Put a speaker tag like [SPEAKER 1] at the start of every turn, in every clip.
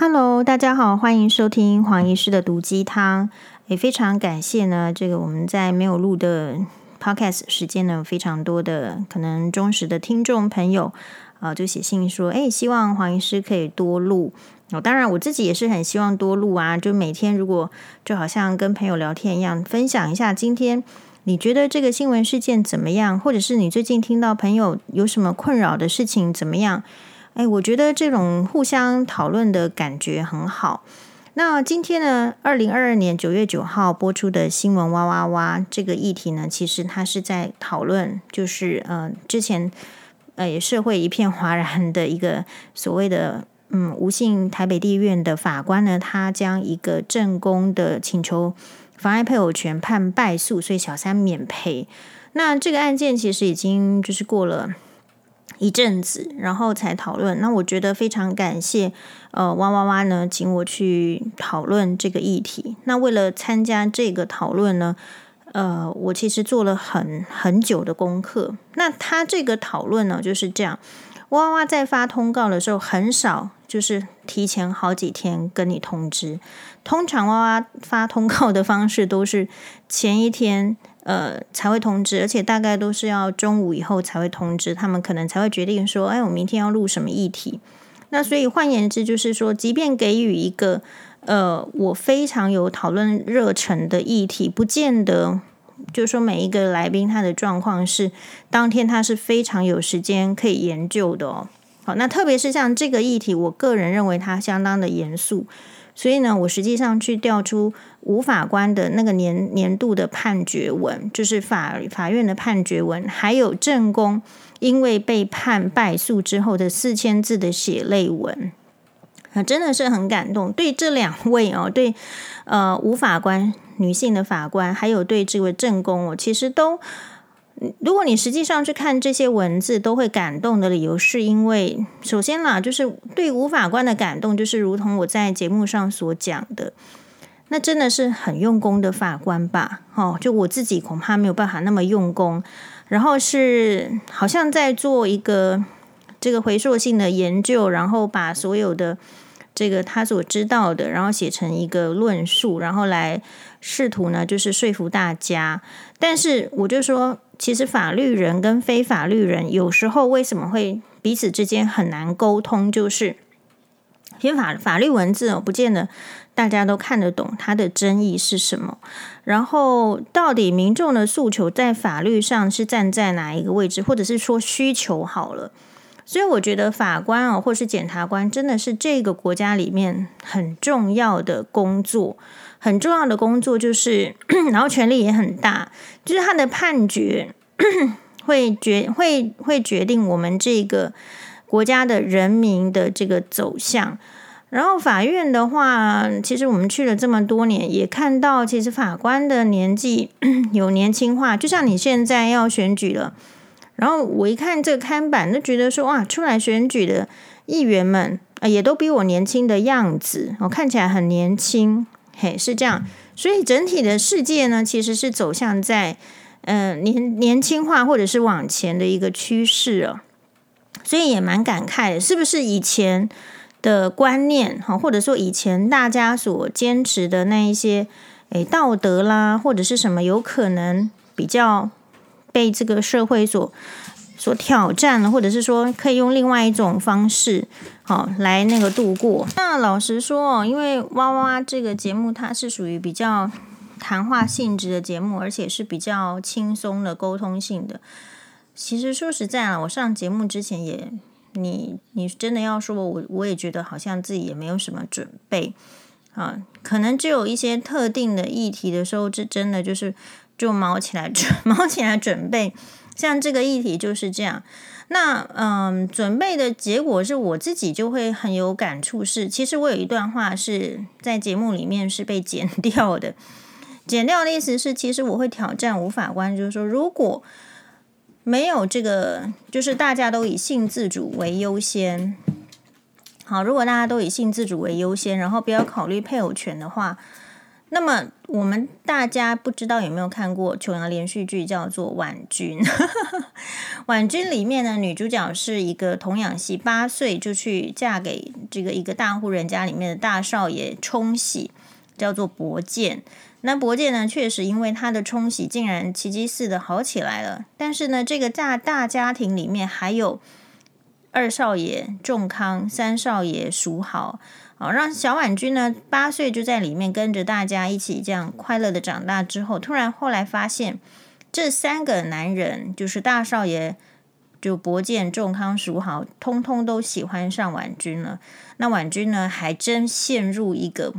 [SPEAKER 1] Hello，大家好，欢迎收听黄医师的毒鸡汤。也非常感谢呢，这个我们在没有录的 Podcast 时间呢，非常多的可能忠实的听众朋友啊、就写信说，哎，希望黄医师可以多录。哦，当然我自己也是很希望多录啊，就每天如果就好像跟朋友聊天一样，分享一下今天你觉得这个新闻事件怎么样，或者是你最近听到朋友有什么困扰的事情怎么样？哎，我觉得这种互相讨论的感觉很好。那今天呢，二零二二年九月九号播出的新闻哇哇哇这个议题呢，其实它是在讨论，就是呃，之前呃，社会一片哗然的一个所谓的嗯，吴姓台北地院的法官呢，他将一个正宫的请求妨碍配偶权判败诉，所以小三免赔。那这个案件其实已经就是过了。一阵子，然后才讨论。那我觉得非常感谢，呃，哇哇哇呢，请我去讨论这个议题。那为了参加这个讨论呢，呃，我其实做了很很久的功课。那他这个讨论呢，就是这样。哇哇在发通告的时候，很少就是提前好几天跟你通知。通常哇哇发通告的方式都是前一天。呃，才会通知，而且大概都是要中午以后才会通知，他们可能才会决定说，哎，我明天要录什么议题。那所以换言之，就是说，即便给予一个呃，我非常有讨论热忱的议题，不见得就是说每一个来宾他的状况是当天他是非常有时间可以研究的哦。好，那特别是像这个议题，我个人认为它相当的严肃。所以呢，我实际上去调出吴法官的那个年年度的判决文，就是法法院的判决文，还有正宫因为被判败诉之后的四千字的血泪文，啊，真的是很感动。对这两位哦，对呃吴法官女性的法官，还有对这位正宫，我其实都。如果你实际上去看这些文字，都会感动的理由，是因为首先啦，就是对吴法官的感动，就是如同我在节目上所讲的，那真的是很用功的法官吧？哦，就我自己恐怕没有办法那么用功，然后是好像在做一个这个回溯性的研究，然后把所有的这个他所知道的，然后写成一个论述，然后来试图呢，就是说服大家。但是我就说。其实法律人跟非法律人有时候为什么会彼此之间很难沟通？就是其实法法律文字哦，不见得大家都看得懂它的争议是什么。然后到底民众的诉求在法律上是站在哪一个位置，或者是说需求好了？所以我觉得法官哦，或是检察官，真的是这个国家里面很重要的工作。很重要的工作就是，然后权力也很大，就是他的判决 会决会会决定我们这个国家的人民的这个走向。然后法院的话，其实我们去了这么多年，也看到其实法官的年纪 有年轻化，就像你现在要选举了，然后我一看这个看板，就觉得说哇，出来选举的议员们啊，也都比我年轻的样子，我看起来很年轻。嘿，是这样，所以整体的世界呢，其实是走向在，呃，年年轻化或者是往前的一个趋势哦，所以也蛮感慨的，是不是以前的观念哈，或者说以前大家所坚持的那一些，诶，道德啦，或者是什么，有可能比较被这个社会所。所挑战了，或者是说可以用另外一种方式，好来那个度过。那老实说，因为哇哇这个节目它是属于比较谈话性质的节目，而且是比较轻松的沟通性的。其实说实在啊，我上节目之前也，你你真的要说我，我也觉得好像自己也没有什么准备啊，可能只有一些特定的议题的时候，这真的就是就卯起来准 卯起来准备。像这个议题就是这样，那嗯，准备的结果是我自己就会很有感触是。其实我有一段话是在节目里面是被剪掉的，剪掉的意思是，其实我会挑战吴法官，就是说，如果没有这个，就是大家都以性自主为优先，好，如果大家都以性自主为优先，然后不要考虑配偶权的话，那么我们大家不知道有没有看过琼瑶连续剧，叫做《婉君》。婉君里面呢，女主角是一个童养媳，八岁就去嫁给这个一个大户人家里面的大少爷冲喜，叫做伯建。那伯建呢，确实因为他的冲喜，竟然奇迹似的好起来了。但是呢，这个大大家庭里面还有二少爷仲康，三少爷蜀好。让小婉君呢，八岁就在里面跟着大家一起这样快乐的长大之后，突然后来发现这三个男人，就是大少爷，就伯见、仲康、叔好，通通都喜欢上婉君了。那婉君呢，还真陷入一个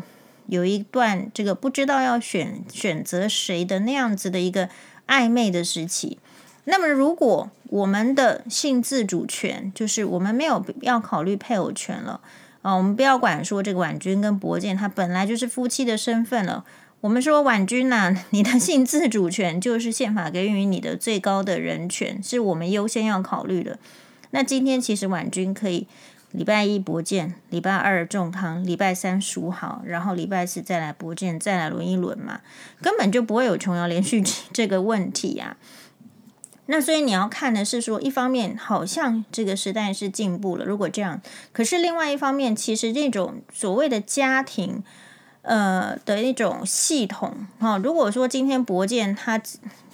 [SPEAKER 1] 有一段这个不知道要选选择谁的那样子的一个暧昧的时期。那么，如果我们的性自主权，就是我们没有要考虑配偶权了。啊、哦，我们不要管说这个婉君跟博建，他本来就是夫妻的身份了。我们说婉君呐、你的性自主权就是宪法给予你的最高的人权，是我们优先要考虑的。那今天其实婉君可以礼拜一博建，礼拜二仲康，礼拜三蜀好，然后礼拜四再来博建，再来轮一轮嘛，根本就不会有琼瑶连续这个问题呀、啊。那所以你要看的是说，一方面好像这个时代是进步了，如果这样，可是另外一方面，其实这种所谓的家庭，呃的一种系统，哈、如果说今天伯建他，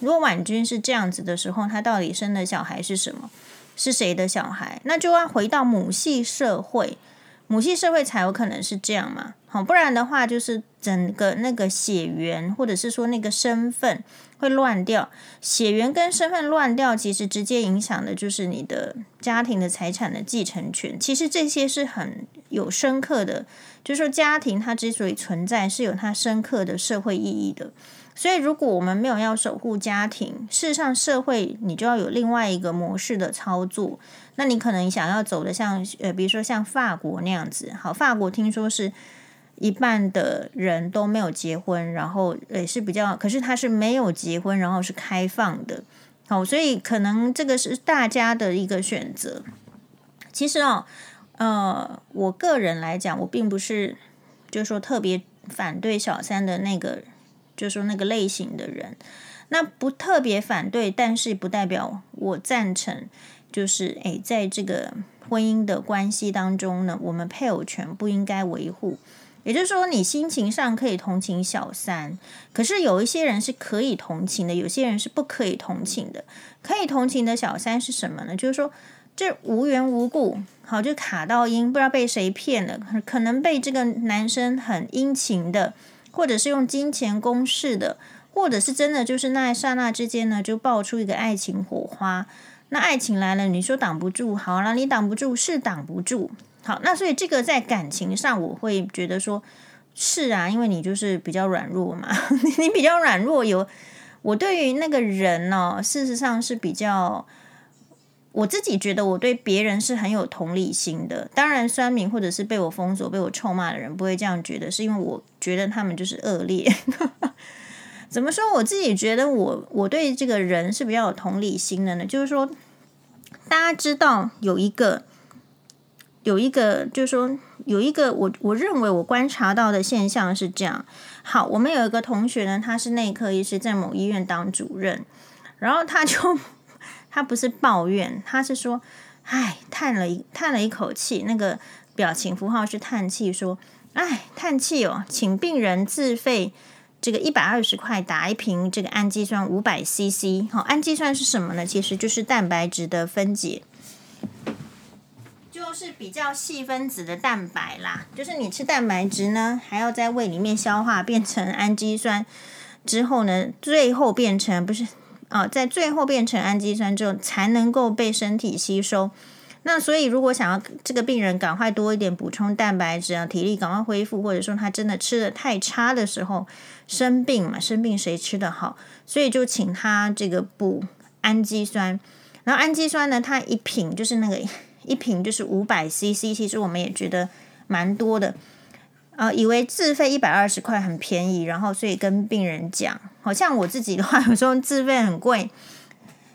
[SPEAKER 1] 如果婉君是这样子的时候，他到底生的小孩是什么？是谁的小孩？那就要回到母系社会，母系社会才有可能是这样嘛，不然的话就是整个那个血缘，或者是说那个身份。会乱掉，血缘跟身份乱掉，其实直接影响的就是你的家庭的财产的继承权。其实这些是很有深刻的，就是说家庭它之所以存在，是有它深刻的社会意义的。所以如果我们没有要守护家庭，事实上社会你就要有另外一个模式的操作。那你可能想要走的像呃，比如说像法国那样子，好，法国听说是。一半的人都没有结婚，然后也是比较，可是他是没有结婚，然后是开放的，好，所以可能这个是大家的一个选择。其实哦，呃，我个人来讲，我并不是就是说特别反对小三的那个，就是说那个类型的人，那不特别反对，但是不代表我赞成，就是诶，在这个婚姻的关系当中呢，我们配偶权不应该维护。也就是说，你心情上可以同情小三，可是有一些人是可以同情的，有些人是不可以同情的。可以同情的小三是什么呢？就是说，这无缘无故，好就卡到阴，不知道被谁骗了，可能被这个男生很殷勤的，或者是用金钱攻势的，或者是真的就是那一刹那之间呢，就爆出一个爱情火花。那爱情来了，你说挡不住，好了，你挡不住是挡不住。好，那所以这个在感情上，我会觉得说，是啊，因为你就是比较软弱嘛，你比较软弱。有我对于那个人呢、哦，事实上是比较，我自己觉得我对别人是很有同理心的。当然，酸民或者是被我封锁、被我臭骂的人不会这样觉得，是因为我觉得他们就是恶劣。怎么说？我自己觉得我我对这个人是比较有同理心的呢，就是说，大家知道有一个。有一个，就是说，有一个我我认为我观察到的现象是这样。好，我们有一个同学呢，他是内科医师，在某医院当主任，然后他就 他不是抱怨，他是说，唉，叹了一叹了一口气，那个表情符号是叹气，说，唉，叹气哦，请病人自费这个一百二十块打一瓶这个氨基酸五百 CC。好，氨基酸是什么呢？其实就是蛋白质的分解。是比较细分子的蛋白啦，就是你吃蛋白质呢，还要在胃里面消化变成氨基酸之后呢，最后变成不是啊、哦，在最后变成氨基酸之后才能够被身体吸收。那所以如果想要这个病人赶快多一点补充蛋白质啊，体力赶快恢复，或者说他真的吃得太差的时候生病嘛，生病谁吃得好？所以就请他这个补氨基酸。然后氨基酸呢，它一瓶就是那个。一瓶就是五百 CC，其实我们也觉得蛮多的，呃，以为自费一百二十块很便宜，然后所以跟病人讲，好像我自己的话，有时候自费很贵，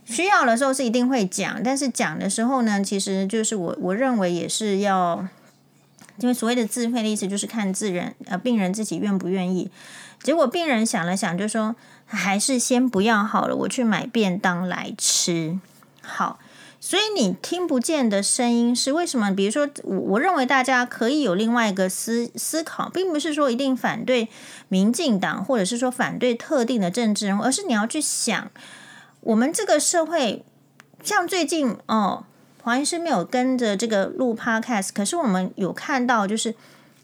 [SPEAKER 1] 需要的时候是一定会讲，但是讲的时候呢，其实就是我我认为也是要因为所谓的自费的意思就是看自人呃病人自己愿不愿意。结果病人想了想，就说还是先不要好了，我去买便当来吃。好，所以你听不见的声音是为什么？比如说，我我认为大家可以有另外一个思思考，并不是说一定反对民进党，或者是说反对特定的政治人物，而是你要去想，我们这个社会，像最近哦，黄医师没有跟着这个录 Podcast，可是我们有看到，就是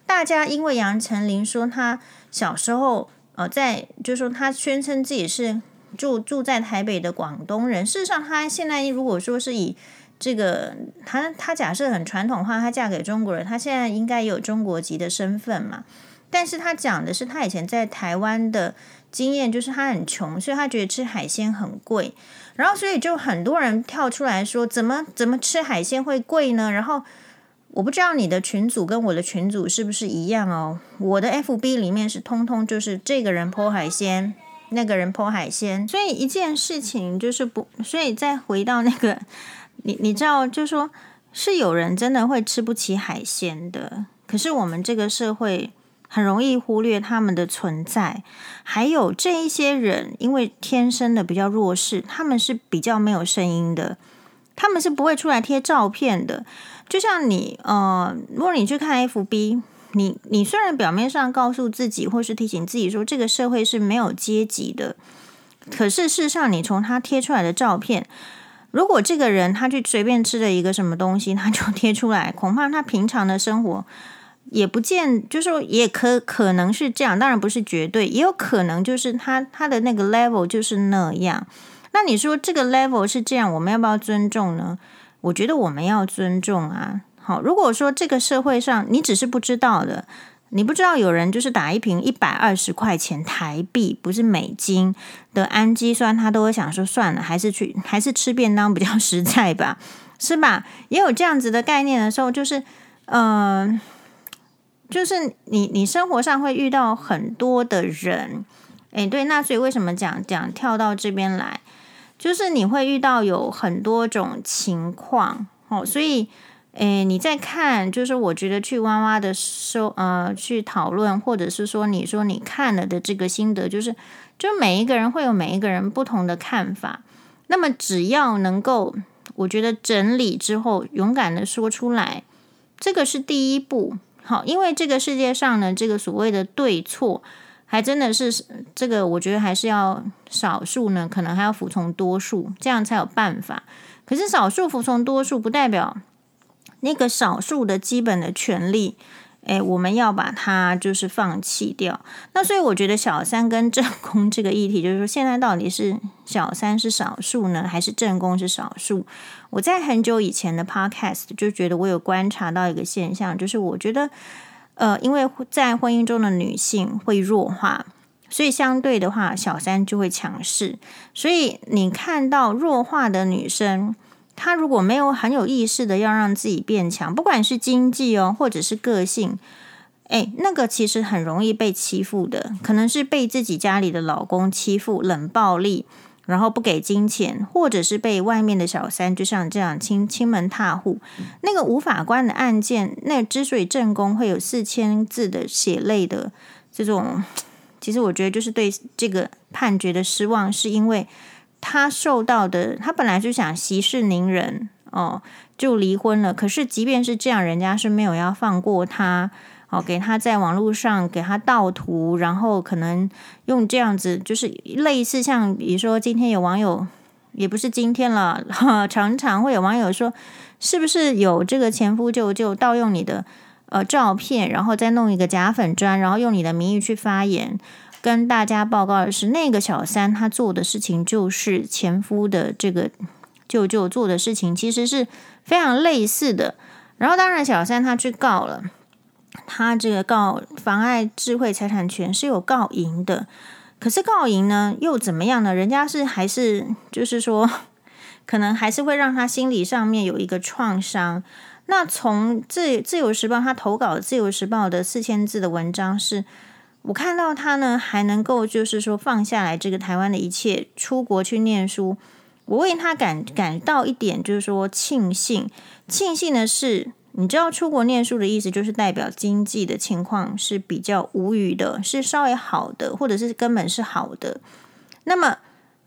[SPEAKER 1] 大家因为杨丞琳说他。小时候，呃，在就是说，他宣称自己是住住在台北的广东人。事实上，他现在如果说是以这个，他他假设很传统化，他嫁给中国人，他现在应该有中国籍的身份嘛。但是他讲的是他以前在台湾的经验，就是他很穷，所以他觉得吃海鲜很贵。然后，所以就很多人跳出来说，怎么怎么吃海鲜会贵呢？然后。我不知道你的群组跟我的群组是不是一样哦？我的 FB 里面是通通就是这个人泼海鲜，那个人 po 海鲜，所以一件事情就是不，所以再回到那个，你你知道，就是说是有人真的会吃不起海鲜的，可是我们这个社会很容易忽略他们的存在，还有这一些人，因为天生的比较弱势，他们是比较没有声音的，他们是不会出来贴照片的。就像你，呃，如果你去看 FB，你你虽然表面上告诉自己或是提醒自己说这个社会是没有阶级的，可是事实上，你从他贴出来的照片，如果这个人他去随便吃了一个什么东西，他就贴出来，恐怕他平常的生活也不见，就是说也可可能是这样，当然不是绝对，也有可能就是他他的那个 level 就是那样。那你说这个 level 是这样，我们要不要尊重呢？我觉得我们要尊重啊。好，如果说这个社会上你只是不知道的，你不知道有人就是打一瓶一百二十块钱台币，不是美金的氨基酸，他都会想说算了，还是去还是吃便当比较实在吧，是吧？也有这样子的概念的时候，就是嗯、就是你你生活上会遇到很多的人，诶，对，那所以为什么讲讲跳到这边来？就是你会遇到有很多种情况哦，所以，诶，你在看，就是我觉得去哇哇的收呃去讨论，或者是说你说你看了的这个心得，就是就每一个人会有每一个人不同的看法。那么只要能够，我觉得整理之后勇敢的说出来，这个是第一步。好，因为这个世界上呢，这个所谓的对错。还真的是这个，我觉得还是要少数呢，可能还要服从多数，这样才有办法。可是少数服从多数，不代表那个少数的基本的权利，诶，我们要把它就是放弃掉。那所以我觉得小三跟正宫这个议题，就是说现在到底是小三是少数呢，还是正宫是少数？我在很久以前的 podcast 就觉得我有观察到一个现象，就是我觉得。呃，因为在婚姻中的女性会弱化，所以相对的话，小三就会强势。所以你看到弱化的女生，他如果没有很有意识的要让自己变强，不管是经济哦，或者是个性，诶，那个其实很容易被欺负的，可能是被自己家里的老公欺负，冷暴力。然后不给金钱，或者是被外面的小三，就像这样亲亲门踏户。那个吴法官的案件，那之所以正宫会有四千字的血泪的这种，其实我觉得就是对这个判决的失望，是因为他受到的，他本来就想息事宁人哦，就离婚了。可是即便是这样，人家是没有要放过他。哦，给他在网络上给他盗图，然后可能用这样子，就是类似像，比如说今天有网友，也不是今天了，常常会有网友说，是不是有这个前夫就就盗用你的呃照片，然后再弄一个假粉砖，然后用你的名义去发言，跟大家报告的是那个小三他做的事情，就是前夫的这个舅舅做的事情，其实是非常类似的。然后当然小三他去告了。他这个告妨碍智慧财产权是有告赢的，可是告赢呢又怎么样呢？人家是还是就是说，可能还是会让他心理上面有一个创伤。那从自自由时报他投稿自由时报的四千字的文章是，我看到他呢还能够就是说放下来这个台湾的一切，出国去念书，我为他感感到一点就是说庆幸，庆幸的是。你知道出国念书的意思，就是代表经济的情况是比较无语的，是稍微好的，或者是根本是好的。那么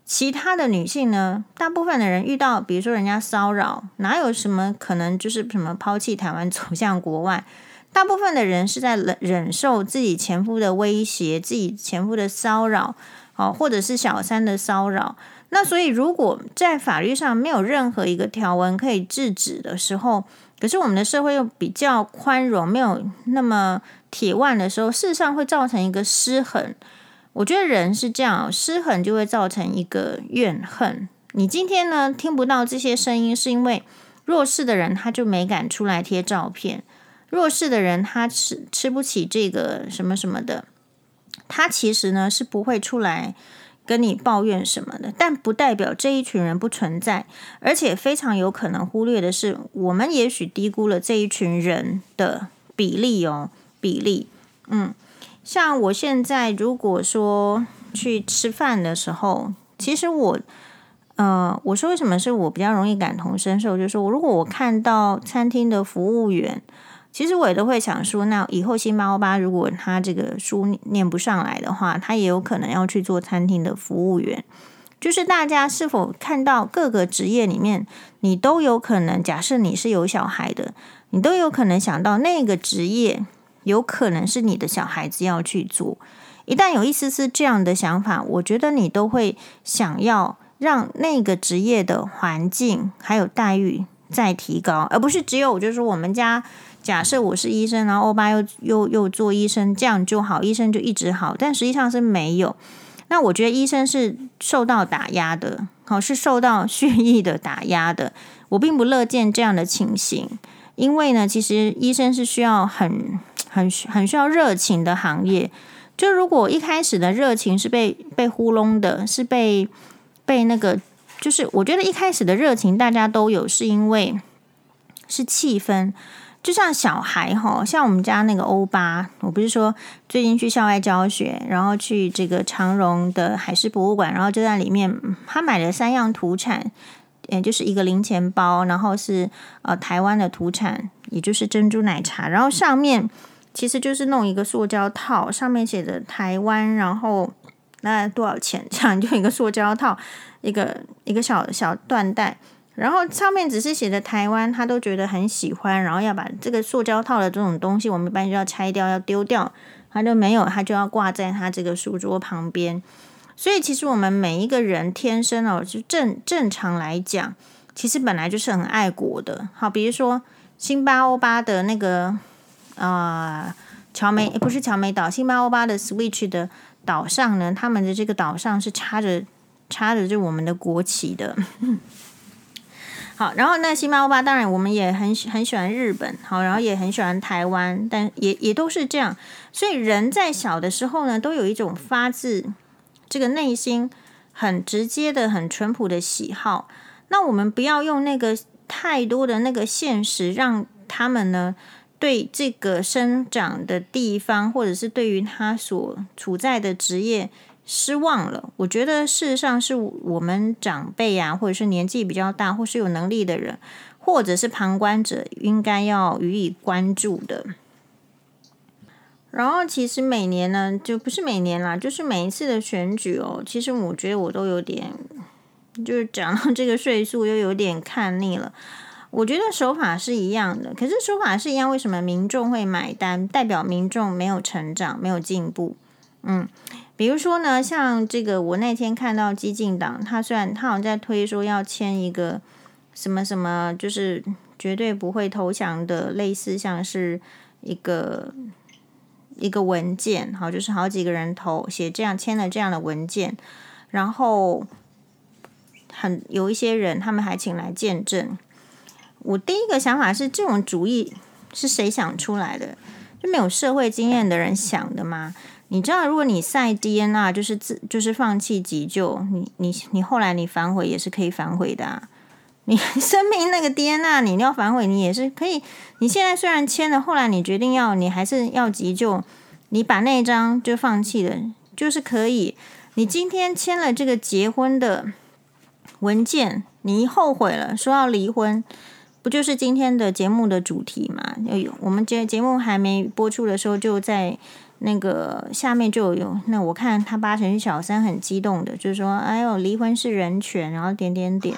[SPEAKER 1] 其他的女性呢？大部分的人遇到，比如说人家骚扰，哪有什么可能就是什么抛弃台湾走向国外？大部分的人是在忍忍受自己前夫的威胁，自己前夫的骚扰，哦，或者是小三的骚扰。那所以，如果在法律上没有任何一个条文可以制止的时候，可是我们的社会又比较宽容，没有那么铁腕的时候，事实上会造成一个失衡。我觉得人是这样，失衡就会造成一个怨恨。你今天呢，听不到这些声音，是因为弱势的人他就没敢出来贴照片，弱势的人他吃吃不起这个什么什么的，他其实呢是不会出来。跟你抱怨什么的，但不代表这一群人不存在，而且非常有可能忽略的是，我们也许低估了这一群人的比例哦，比例。嗯，像我现在如果说去吃饭的时候，其实我，呃，我说为什么是我比较容易感同身受，就是说，如果我看到餐厅的服务员。其实我也都会想说，那以后辛巴欧巴如果他这个书念不上来的话，他也有可能要去做餐厅的服务员。就是大家是否看到各个职业里面，你都有可能，假设你是有小孩的，你都有可能想到那个职业有可能是你的小孩子要去做。一旦有一丝丝这样的想法，我觉得你都会想要让那个职业的环境还有待遇再提高，而不是只有就是我们家。假设我是医生，然后欧巴又又又做医生，这样就好，医生就一直好。但实际上是没有。那我觉得医生是受到打压的，好，是受到蓄意的打压的。我并不乐见这样的情形，因为呢，其实医生是需要很很 很需要热情的行业。就如果一开始的热情是被被糊弄的，是被被那个，就是我觉得一开始的热情大家都有，是因为是气氛。就像小孩哈，像我们家那个欧巴，我不是说最近去校外教学，然后去这个长荣的海事博物馆，然后就在里面，他买了三样土产，也就是一个零钱包，然后是呃台湾的土产，也就是珍珠奶茶，然后上面其实就是弄一个塑胶套，上面写着台湾，然后那多少钱？这样就一个塑胶套，一个一个小小缎带。然后上面只是写着台湾，他都觉得很喜欢，然后要把这个塑胶套的这种东西，我们一般就要拆掉，要丢掉，他就没有，他就要挂在他这个书桌旁边。所以其实我们每一个人天生哦，就正正常来讲，其实本来就是很爱国的。好，比如说辛巴欧巴的那个啊，乔、梅不是乔梅岛，辛巴欧巴的 Switch 的岛上呢，他们的这个岛上是插着插着就我们的国旗的。好，然后那辛巴欧巴当然我们也很很喜欢日本，好，然后也很喜欢台湾，但也也都是这样。所以人在小的时候呢，都有一种发自这个内心很直接的、很淳朴的喜好。那我们不要用那个太多的那个现实，让他们呢对这个生长的地方，或者是对于他所处在的职业。失望了，我觉得事实上是我们长辈啊，或者是年纪比较大，或是有能力的人，或者是旁观者，应该要予以关注的。然后，其实每年呢，就不是每年啦，就是每一次的选举哦，其实我觉得我都有点，就是讲到这个岁数又有点看腻了。我觉得手法是一样的，可是手法是一样，为什么民众会买单？代表民众没有成长，没有进步。嗯。比如说呢，像这个，我那天看到激进党，他虽然他好像在推说要签一个什么什么，就是绝对不会投降的，类似像是一个一个文件，好，就是好几个人投写这样签了这样的文件，然后很有一些人他们还请来见证。我第一个想法是，这种主意是谁想出来的？就没有社会经验的人想的吗？你知道，如果你赛 DNR 就是自就是放弃急救，你你你后来你反悔也是可以反悔的啊。你 生命那个 DNR 你要反悔，你也是可以。你现在虽然签了，后来你决定要你还是要急救，你把那张就放弃了，就是可以。你今天签了这个结婚的文件，你后悔了，说要离婚，不就是今天的节目的主题嘛？有我们节节目还没播出的时候，就在那个下面就有那我看他八成是小三很激动的，就是说，哎呦，离婚是人权，然后点点点。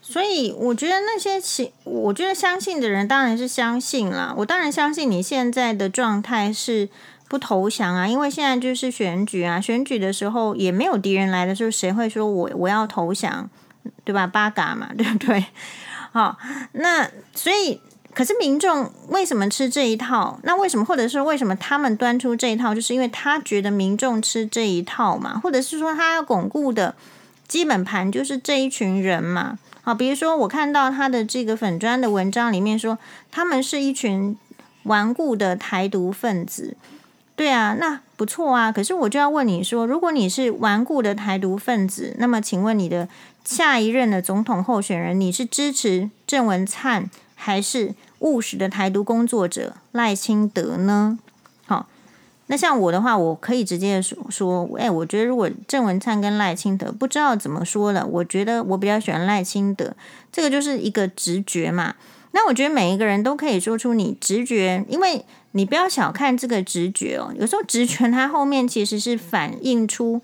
[SPEAKER 1] 所以我觉得那些信，我觉得相信的人当然是相信啦。我当然相信你现在的状态是不投降啊，因为现在就是选举啊，选举的时候也没有敌人来的时候，谁会说我我要投降，对吧？八嘎嘛，对不对？好，那所以可是民众为什么吃这一套？那为什么，或者是为什么他们端出这一套？就是因为他觉得民众吃这一套嘛，或者是说他要巩固的基本盘就是这一群人嘛。好，比如说我看到他的这个粉专的文章里面说，他们是一群顽固的台独分子。对啊，那不错啊。可是我就要问你说，如果你是顽固的台独分子，那么请问你的下一任的总统候选人，你是支持郑文灿还是务实的台独工作者赖清德呢？好那像我的话，我可以直接说说，哎，我觉得如果郑文灿跟赖清德不知道怎么说了，我觉得我比较喜欢赖清德，这个就是一个直觉嘛。那我觉得每一个人都可以说出你直觉，因为你不要小看这个直觉哦，有时候直觉它后面其实是反映出，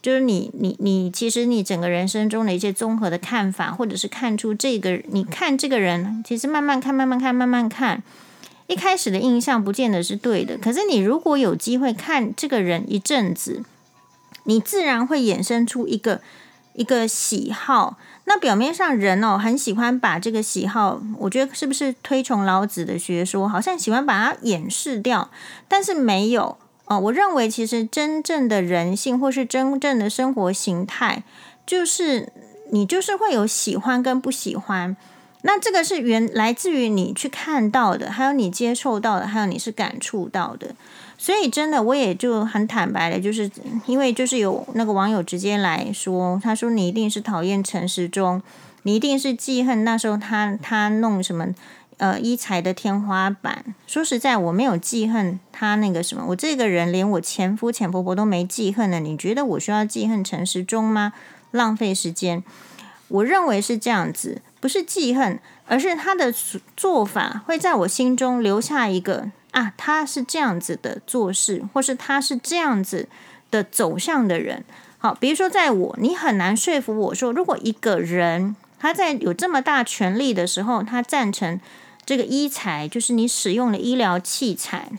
[SPEAKER 1] 就是你你你其实你整个人生中的一些综合的看法，或者是看出这个你看这个人，其实慢慢看，慢慢看，慢慢看。一开始的印象不见得是对的，可是你如果有机会看这个人一阵子，你自然会衍生出一个一个喜好。那表面上人哦，很喜欢把这个喜好，我觉得是不是推崇老子的学说，好像喜欢把它掩饰掉，但是没有哦。我认为其实真正的人性或是真正的生活形态，就是你就是会有喜欢跟不喜欢。那这个是原来自于你去看到的，还有你接受到的，还有你是感触到的。所以真的，我也就很坦白的，就是因为就是有那个网友直接来说，他说你一定是讨厌陈时中，你一定是记恨那时候他他弄什么呃医材的天花板。说实在，我没有记恨他那个什么，我这个人连我前夫前婆婆都没记恨呢。你觉得我需要记恨陈时中吗？浪费时间。我认为是这样子。不是记恨，而是他的做法会在我心中留下一个啊，他是这样子的做事，或是他是这样子的走向的人。好，比如说在我，你很难说服我说，如果一个人他在有这么大权力的时候，他赞成这个医材，就是你使用的医疗器材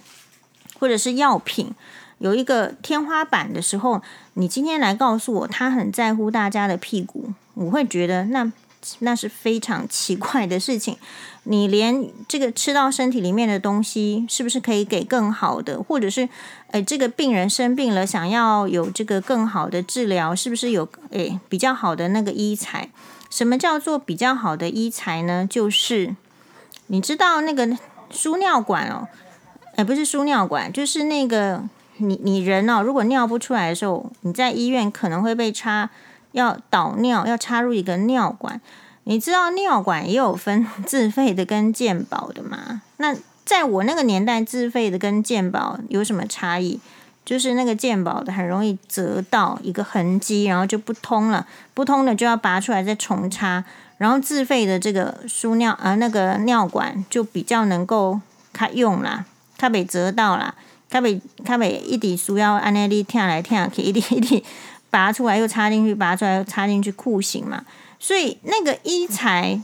[SPEAKER 1] 或者是药品有一个天花板的时候，你今天来告诉我他很在乎大家的屁股，我会觉得那。那是非常奇怪的事情。你连这个吃到身体里面的东西，是不是可以给更好的？或者是，诶，这个病人生病了，想要有这个更好的治疗，是不是有诶比较好的那个医材？什么叫做比较好的医材呢？就是你知道那个输尿管哦，诶，不是输尿管，就是那个你你人哦，如果尿不出来的时候，你在医院可能会被插。要导尿，要插入一个尿管。你知道尿管也有分自费的跟健保的吗？那在我那个年代，自费的跟健保有什么差异？就是那个健保的很容易折到一个痕迹，然后就不通了，不通了就要拔出来再重插。然后自费的这个输尿啊、那个尿管就比较能够开用啦，它被折到啦，它被它被一滴输要按那里跳来跳去，一滴一滴。拔出来又插进去，拔出来又插进去，酷刑嘛。所以那个医材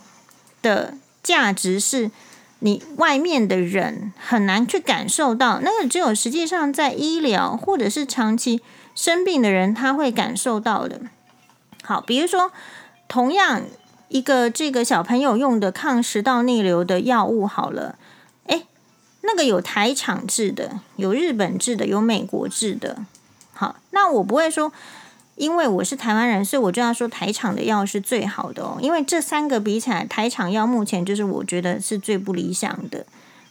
[SPEAKER 1] 的价值是你外面的人很难去感受到，那个只有实际上在医疗或者是长期生病的人他会感受到的。好，比如说同样一个这个小朋友用的抗食道逆流的药物，好了，诶，那个有台厂制的，有日本制的，有美国制的。好，那我不会说。因为我是台湾人，所以我就要说台厂的药是最好的哦。因为这三个比起来，台厂药目前就是我觉得是最不理想的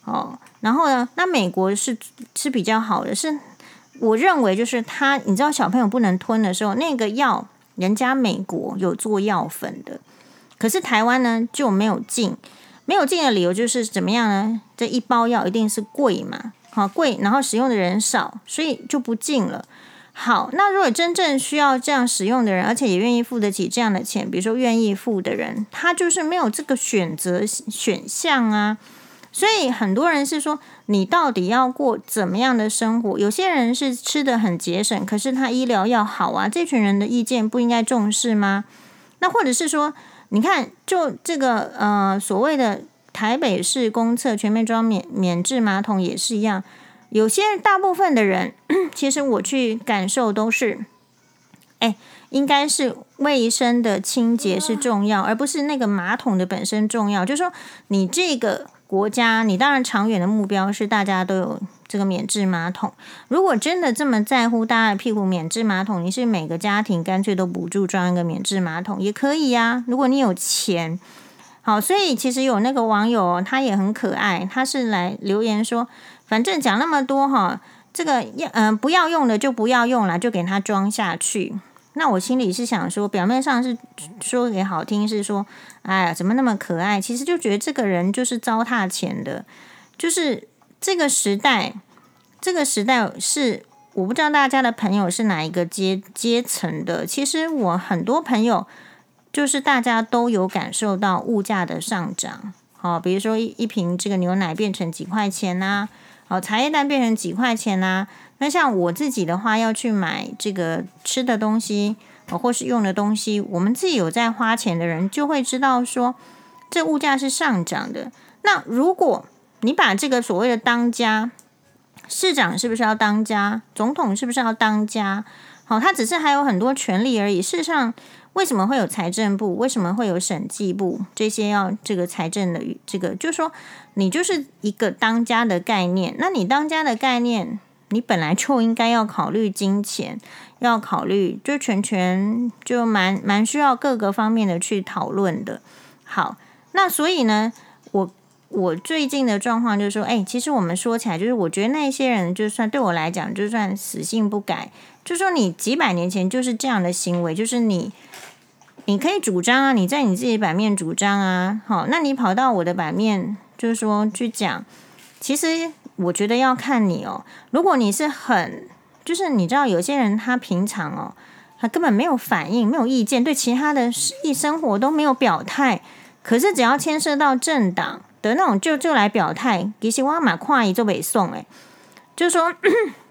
[SPEAKER 1] 哦。然后呢，那美国是是比较好的，是我认为就是他，你知道小朋友不能吞的时候，那个药人家美国有做药粉的，可是台湾呢就没有进，没有进的理由就是怎么样呢？这一包药一定是贵嘛，好贵，然后使用的人少，所以就不进了。好，那如果真正需要这样使用的人，而且也愿意付得起这样的钱，比如说愿意付的人，他就是没有这个选择选项啊。所以很多人是说，你到底要过怎么样的生活？有些人是吃得很节省，可是他医疗要好啊，这群人的意见不应该重视吗？那或者是说，你看，就这个呃所谓的台北市公厕全面装免免治马桶也是一样，有些大部分的人，其实我去感受都是，哎，应该是卫生的清洁是重要，而不是那个马桶的本身重要。就是说，你这个。国家，你当然长远的目标是大家都有这个免治马桶。如果真的这么在乎大家的屁股免治马桶，你是每个家庭干脆都补助装一个免治马桶也可以呀。如果你有钱，好，所以其实有那个网友他也很可爱，他是来留言说，反正讲那么多哈，这个要嗯、不要用的就不要用了，就给他装下去。那我心里是想说，表面上是说给好听，是说，哎呀，怎么那么可爱？其实就觉得这个人就是糟蹋钱的，就是这个时代，这个时代是我不知道大家的朋友是哪一个阶阶层的。其实我很多朋友就是大家都有感受到物价的上涨，好，比如说一瓶这个牛奶变成几块钱呐、哦，茶叶蛋变成几块钱啦、那像我自己的话，要去买这个吃的东西，或是用的东西，我们自己有在花钱的人，就会知道说，这物价是上涨的。那如果你把这个所谓的当家，市长是不是要当家？总统是不是要当家？好，他只是还有很多权利而已。事实上，为什么会有财政部？为什么会有审计部？这些要这个财政的这个，就是说，你就是一个当家的概念。那你当家的概念？你本来就应该要考虑金钱，要考虑就全权就蛮蛮需要各个方面的去讨论的。好，那所以呢，我最近的状况就是说，哎，其实我们说起来，就是我觉得那些人，就算对我来讲，就算死性不改，就说你几百年前就是这样的行为，就是你你可以主张啊，你在你自己版面主张啊，好，那你跑到我的版面，就是说去讲，其实。我觉得要看你哦。如果你是很，就是你知道，有些人他平常哦，他根本没有反应，没有意见，对其他的事一生活都没有表态。可是只要牵涉到政党的那种，就就来表态。其实我嘛跨一就袂爽诶，就说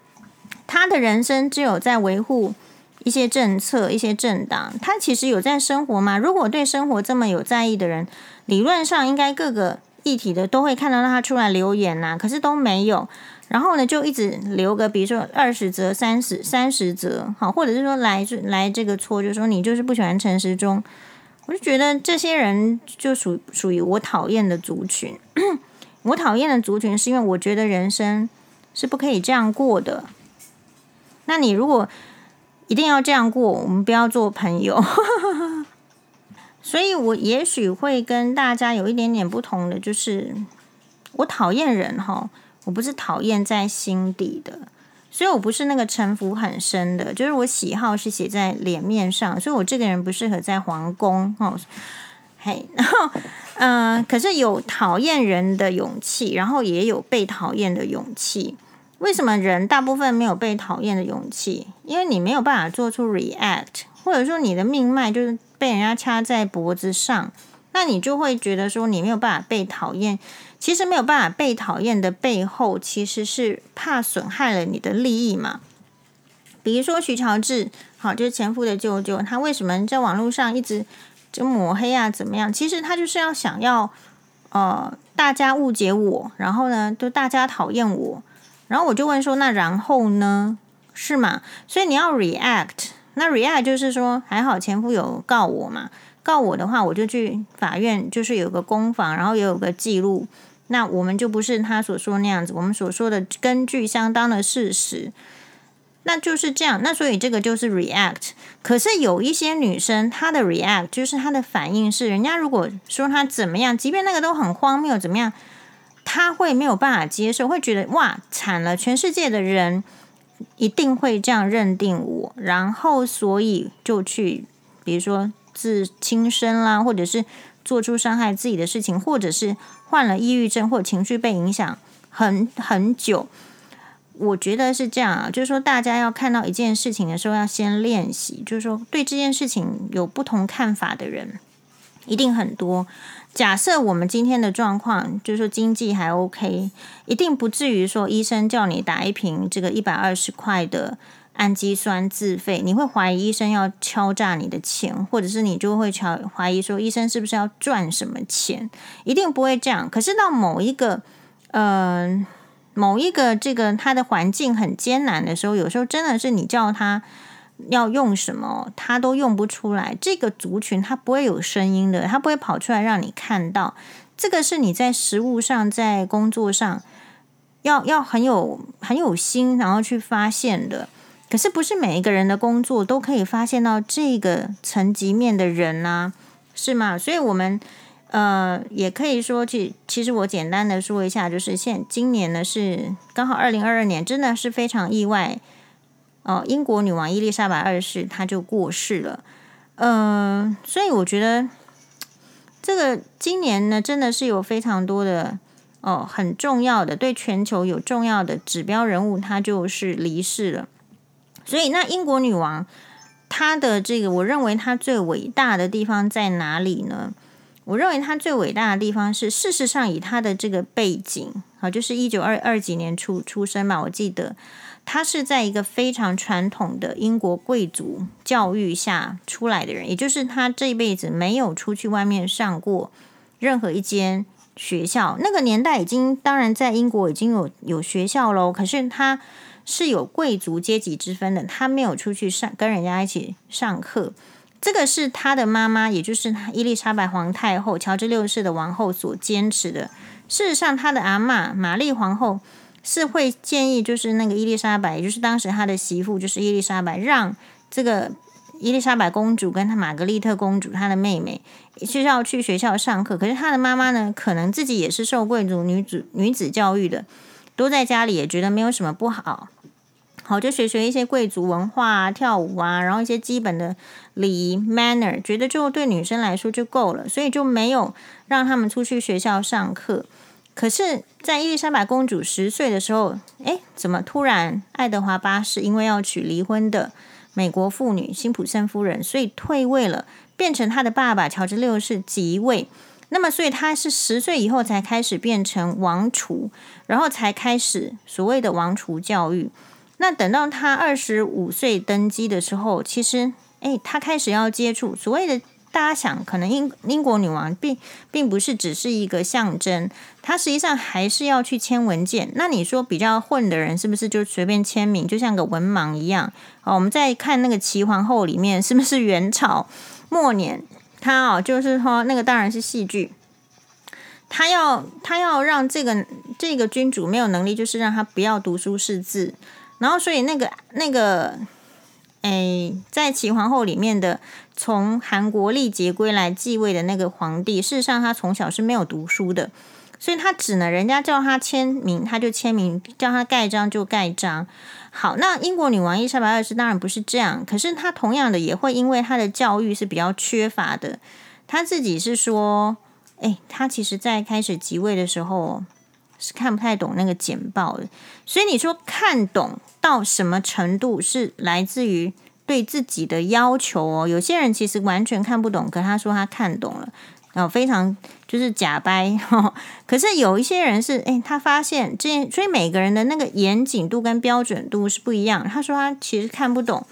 [SPEAKER 1] 他的人生只有在维护一些政策、一些政党，他其实有在生活吗？如果对生活这么有在意的人，理论上应该各个。议题的都会看到他出来留言呐、可是都没有。然后呢，就一直留个，比如说二十则、三十、三十则，好，或者是说来来这个错，就说你就是不喜欢陈时中，我就觉得这些人就属属于我讨厌的族群。我讨厌的族群是因为我觉得人生是不可以这样过的。那你如果一定要这样过，我们不要做朋友。所以，我也许会跟大家有一点点不同的，就是我讨厌人哈，我不是讨厌在心底的，所以我不是那个城府很深的，就是我喜好是写在脸面上，所以我这个人不适合在皇宫哦。嘿，然后嗯、可是有讨厌人的勇气，然后也有被讨厌的勇气。为什么人大部分没有被讨厌的勇气？因为你没有办法做出 react，或者说你的命脉就是。被人家掐在脖子上，那你就会觉得说你没有办法被讨厌。其实没有办法被讨厌的背后，其实是怕损害了你的利益嘛。比如说徐乔治，好，就是前夫的舅舅，他为什么在网络上一直就抹黑啊？怎么样？其实他就是要想要呃大家误解我，然后呢，就大家讨厌我。然后我就问说，那然后呢？是吗？所以你要 react。那 react 就是说，还好前夫有告我嘛，告我的话，我就去法院，就是有个公房，然后也有个记录。那我们就不是他所说那样子，我们所说的根据相当的事实，那就是这样。那所以这个就是 react。可是有一些女生，她的 react 就是她的反应是，人家如果说她怎么样，即便那个都很荒谬，怎么样，她会没有办法接受，会觉得哇，惨了，全世界的人。一定会这样认定我，然后所以就去，比如说自轻生啦，或者是做出伤害自己的事情，或者是患了抑郁症或情绪被影响很很久。我觉得是这样啊，就是说大家要看到一件事情的时候，要先练习，就是说对这件事情有不同看法的人一定很多。假设我们今天的状况，就是说经济还 OK，一定不至于说医生叫你打一瓶这个一百二十块的氨基酸自费，你会怀疑医生要敲诈你的钱，或者是你就会敲怀疑说医生是不是要赚什么钱？一定不会这样。可是到某一个呃某一个这个他的环境很艰难的时候，有时候真的是你叫他。要用什么，他都用不出来。这个族群他不会有声音的，他不会跑出来让你看到。这个是你在食物上，在工作上要要很有很有心，然后去发现的。可是不是每一个人的工作都可以发现到这个层级面的人啊，是吗？所以我们呃也可以说，其其实我简单的说一下，就是现今年呢是刚好二零二二年，真的是非常意外。哦，英国女王伊丽莎白二世她就过世了，嗯、所以我觉得这个今年呢，真的是有非常多的哦很重要的对全球有重要的指标人物，她就是离世了。所以那英国女王她的这个，我认为她最伟大的地方在哪里呢？我认为她最伟大的地方是，事实上以她的这个背景，好，就是一九二二几年出出生嘛，我记得。她是在一个非常传统的英国贵族教育下出来的人，也就是她这辈子没有出去外面上过任何一间学校。那个年代已经，当然在英国已经有有学校喽，可是他是有贵族阶级之分的，他没有出去上跟人家一起上课。这个是他的妈妈，也就是伊丽莎白皇太后、乔治六世的王后所坚持的。事实上，他的阿嬷玛丽皇后。是会建议，就是那个伊丽莎白，也就是当时他的媳妇，就是伊丽莎白，让这个伊丽莎白公主跟她玛格丽特公主，她的妹妹，是要去学校上课。可是她的妈妈呢，可能自己也是受贵族女子女子教育的，都在家里也觉得没有什么不好，好就学学一些贵族文化啊，跳舞啊，然后一些基本的礼仪 manner，觉得就对女生来说就够了，所以就没有让他们出去学校上课。可是，在伊丽莎白公主十岁的时候，哎，怎么突然爱德华八世因为要娶离婚的美国妇女辛普森夫人，所以退位了，变成他的爸爸乔治六世即位。那么，所以他是十岁以后才开始变成王储，然后才开始所谓的王储教育。那等到他二十五岁登基的时候，其实，哎，他开始要接触所谓的。大家想，可能英英国女王并并不是只是一个象征，她实际上还是要去签文件。那你说比较混的人是不是就随便签名，就像个文盲一样？好，我们再看那个齐皇后里面，是不是元朝末年？他哦，就是说那个当然是戏剧，他要他要让这个这个君主没有能力，就是让他不要读书识字，然后所以那个那个。诶，在齐皇后里面的从韩国历劫归来继位的那个皇帝，事实上他从小是没有读书的，所以他只能人家叫他签名，他就签名；叫他盖章就盖章。好，那英国女王伊莎白二世当然不是这样，可是她同样的也会因为她的教育是比较缺乏的，她自己是说，诶，她其实在开始即位的时候是看不太懂那个简报的，所以你说看懂。到什么程度是来自于对自己的要求哦？有些人其实完全看不懂，可他说他看懂了，然后非常就是假掰。可是有一些人是，诶，他发现这，所以每个人的那个严谨度跟标准度是不一样。他说他其实看不懂，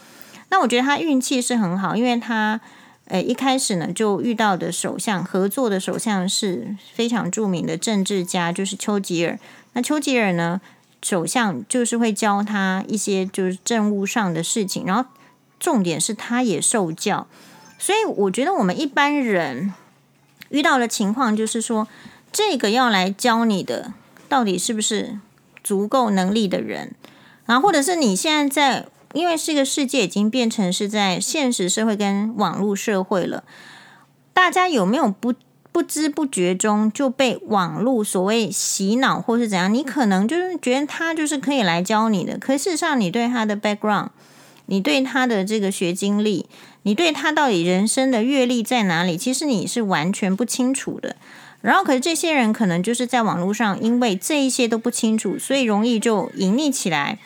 [SPEAKER 1] 那我觉得他运气是很好，因为他诶一开始呢就遇到的首相合作的首相是非常著名的政治家，就是丘吉尔。那丘吉尔呢？首相就是会教他一些就是政务上的事情，然后重点是他也受教，所以我觉得我们一般人遇到的情况就是说，这个要来教你的到底是不是足够能力的人，然后或者是你现在在，因为这个世界已经变成是在现实社会跟网络社会了，大家有没有不？不知不觉中就被网络所谓洗脑，或是怎样？你可能就是觉得他就是可以来教你的，可事实上你对他的 background，你对他的这个学经历，你对他到底人生的阅历在哪里？其实你是完全不清楚的。然后可是这些人可能就是在网络上，因为这一些都不清楚，所以容易就隐匿起来，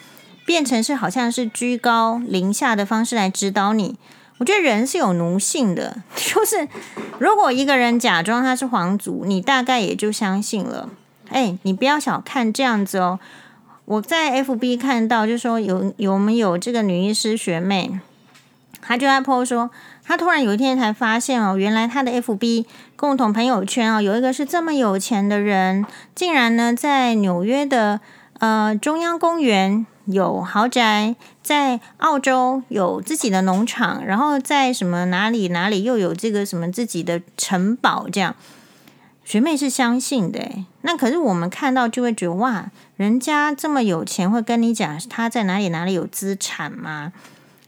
[SPEAKER 1] 变成是好像是居高临下的方式来指导你。我觉得人是有奴性的，就是如果一个人假装他是皇族，你大概也就相信了。哎，你不要小看这样子哦。我在 FB 看到，就说有有没有这个女医师学妹，她就在 po 说，她突然有一天才发现哦，原来她的 FB 共同朋友圈哦，有一个是这么有钱的人，竟然呢在纽约的呃中央公园。有豪宅，在澳洲有自己的农场，然后在什么哪里哪里又有这个什么自己的城堡，这样学妹是相信的。那可是我们看到就会觉得哇，人家这么有钱，会跟你讲他在哪里哪里有资产吗？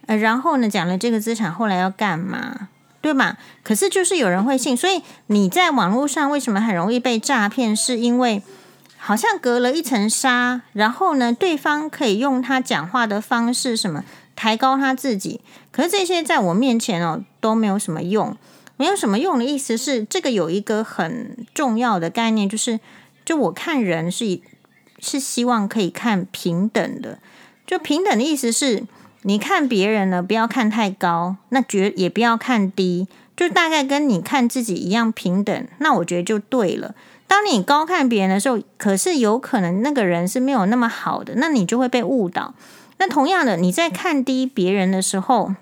[SPEAKER 1] 呃，然后呢，讲了这个资产后来要干嘛，对吧？可是就是有人会信，所以你在网络上为什么很容易被诈骗？是因为。好像隔了一层纱，然后呢，对方可以用他讲话的方式什么抬高他自己，可是这些在我面前哦都没有什么用，没有什么用的意思是，这个有一个很重要的概念，就是就我看人是是希望可以看平等的，就平等的意思是，你看别人呢不要看太高，那绝也不要看低，就大概跟你看自己一样平等，那我觉得就对了。当你高看别人的时候，可是有可能那个人是没有那么好的，那你就会被误导。那同样的，你在看低别人的时候，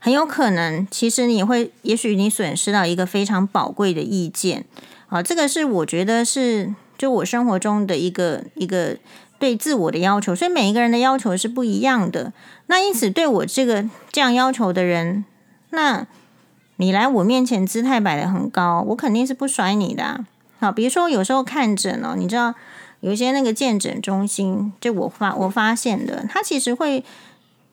[SPEAKER 1] 很有可能其实你会，也许你损失到一个非常宝贵的意见。啊，这个是我觉得是就我生活中的一个一个对自我的要求，所以每一个人的要求是不一样的。那因此对我这个这样要求的人，那你来我面前姿态摆得很高，我肯定是不甩你的啊。好，比如说有时候看诊哦，你知道有一些那个健诊中心，就我发我发现的，他其实会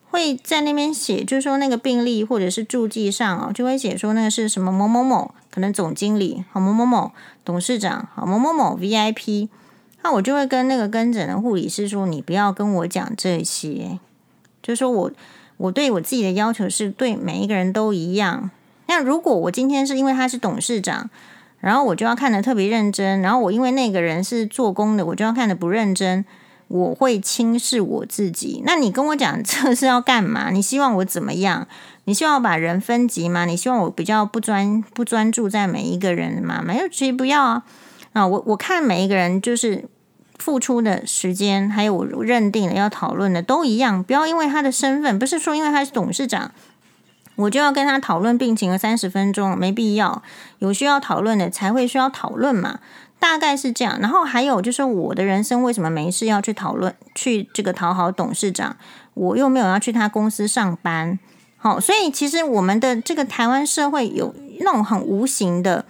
[SPEAKER 1] 会在那边写，就是说那个病历或者是注记上哦，就会写说那个是什么某某某，可能总经理好某某某董事长好某某某 VIP，那我就会跟那个跟诊的护理师说，你不要跟我讲这些，就是说我我对我自己的要求是对每一个人都一样。那如果我今天是因为他是董事长。然后我就要看的特别认真，然后我因为那个人是做工的，我就要看的不认真，我会轻视我自己。那你跟我讲这是要干嘛？你希望我怎么样？你希望我把人分级吗？你希望我比较不专不专注在每一个人吗？没有，其实不要啊。啊，我我看每一个人就是付出的时间，还有我认定的要讨论的都一样，不要因为他的身份，不是说因为他是董事长。我就要跟他讨论病情了三十分钟，没必要。有需要讨论的才会需要讨论嘛，大概是这样。然后还有就是我的人生为什么没事要去讨论，去这个讨好董事长？我又没有要去他公司上班。好，所以其实我们的这个台湾社会有那种很无形的、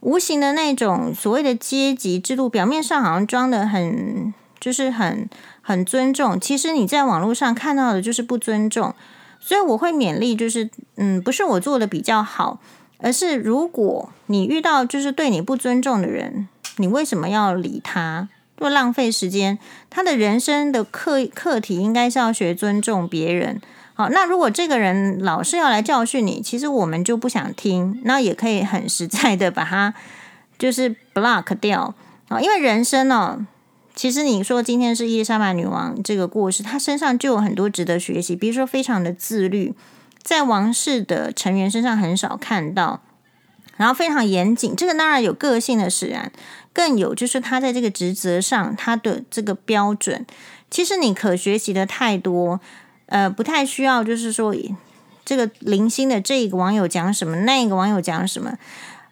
[SPEAKER 1] 无形的那种所谓的阶级制度，表面上好像装得很就是很很尊重，其实你在网络上看到的就是不尊重。所以我会勉励，就是嗯，不是我做的比较好，而是如果你遇到就是对你不尊重的人，你为什么要理他？多浪费时间。他的人生的课课题应该是要学尊重别人。好，那如果这个人老是要来教训你，其实我们就不想听，那也可以很实在的把他就是 block 掉啊，因为人生呢。其实你说今天是伊丽莎白女王这个故事，她身上就有很多值得学习。比如说，非常的自律，在王室的成员身上很少看到。然后非常严谨，这个当然有个性的使然，更有就是他在这个职责上他的这个标准。其实你可学习的太多，呃，不太需要就是说这个零星的这一个网友讲什么，那一个网友讲什么。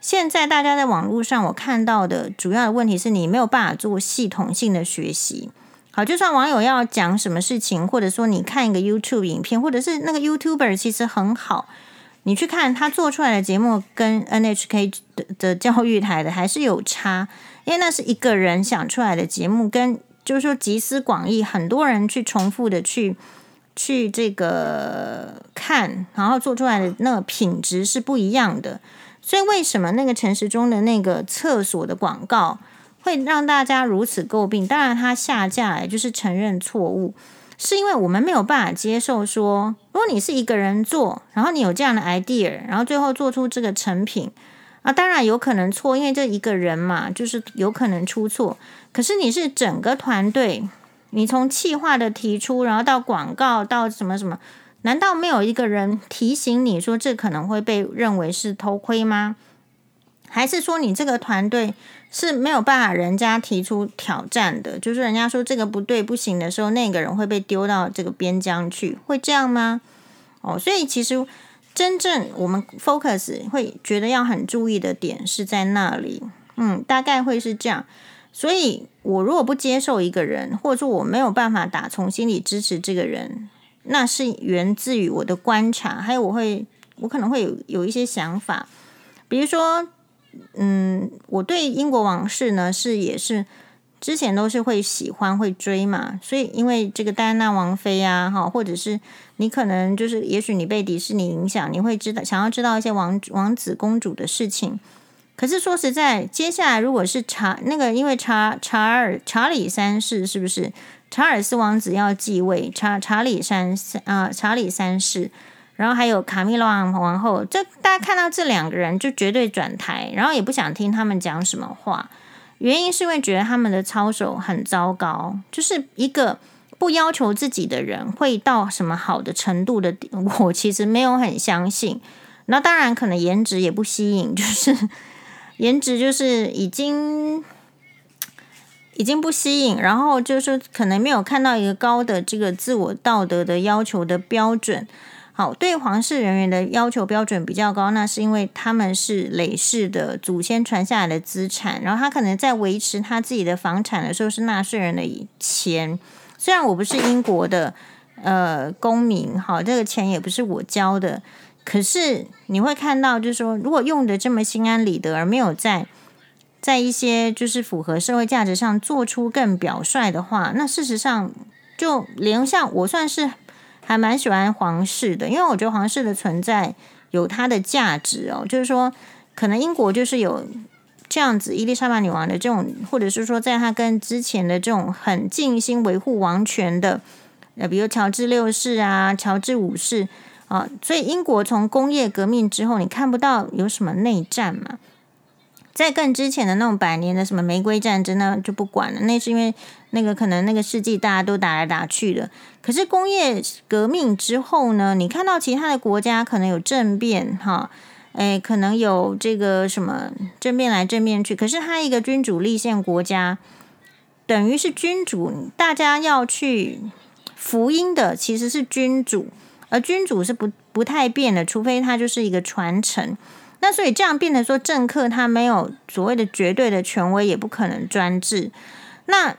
[SPEAKER 1] 现在大家在网络上，我看到的主要的问题是你没有办法做系统性的学习。好，就算网友要讲什么事情，或者说你看一个 YouTube 影片，或者是那个 YouTuber 其实很好，你去看他做出来的节目跟 NHK 的的教育台的还是有差，因为那是一个人想出来的节目，跟就是说集思广益，很多人去重复的去去这个看，然后做出来的那个品质是不一样的。所以，为什么那个陈时中的那个厕所的广告会让大家如此诟病？当然，他下架来就是承认错误，是因为我们没有办法接受说，如果你是一个人做，然后你有这样的 idea，然后最后做出这个成品，啊，当然有可能错，因为这一个人嘛，就是有可能出错。可是你是整个团队，你从企划的提出，然后到广告，到什么什么，难道没有一个人提醒你说这可能会被认为是偷窥吗？还是说你这个团队是没有办法人家提出挑战的？就是人家说这个不对不行的时候，那个人会被丢到这个边疆去，会这样吗？哦，所以其实。真正我们 focus 会觉得要很注意的点是在那里，嗯，大概会是这样。所以我如果不接受一个人，或者说我没有办法打从心里支持这个人，那是源自于我的观察，还有我会，我可能会有有一些想法，比如说，嗯，我对英国王室呢是也是。之前都是会喜欢会追嘛，所以因为这个戴安娜王妃啊，哈，或者是你可能就是，也许你被迪士尼影响，你会知道想要知道一些王王子公主的事情。可是说实在，接下来如果是查那个，因为查查尔查理三世是不是查尔斯王子要继位？查查理三啊、查理三世，然后还有卡米拉王后，这大家看到这两个人就绝对转台，然后也不想听他们讲什么话。原因是因为觉得他们的操守很糟糕，就是一个不要求自己的人会到什么好的程度的，我其实没有很相信。那当然可能颜值也不吸引，就是 颜值就是已经已经不吸引，然后就是可能没有看到一个高的这个自我道德的要求的标准。好，对皇室人员的要求标准比较高，那是因为他们是累世的祖先传下来的资产，然后他可能在维持他自己的房产的时候是纳税人的钱。虽然我不是英国的呃公民，好，这个钱也不是我交的，可是你会看到，就是说，如果用的这么心安理得，而没有在在一些就是符合社会价值上做出更表率的话，那事实上就连像我算是。还蛮喜欢皇室的，因为我觉得皇室的存在有它的价值哦。就是说，可能英国就是有这样子伊丽莎白女王的这种，或者是说，在她跟之前的这种很尽心维护王权的，呃，比如乔治六世啊、乔治五世啊，所以英国从工业革命之后，你看不到有什么内战嘛。在更之前的那种百年的什么玫瑰战争呢，就不管了。那是因为那个可能那个世纪大家都打来打去的。可是工业革命之后呢，你看到其他的国家可能有政变哈，诶，可能有这个什么政变来政变去。可是他一个君主立宪国家，等于是君主，大家要去福音的其实是君主，而君主是不不太变的，除非他就是一个传承。那所以这样变成说，政客他没有所谓的绝对的权威，也不可能专制。那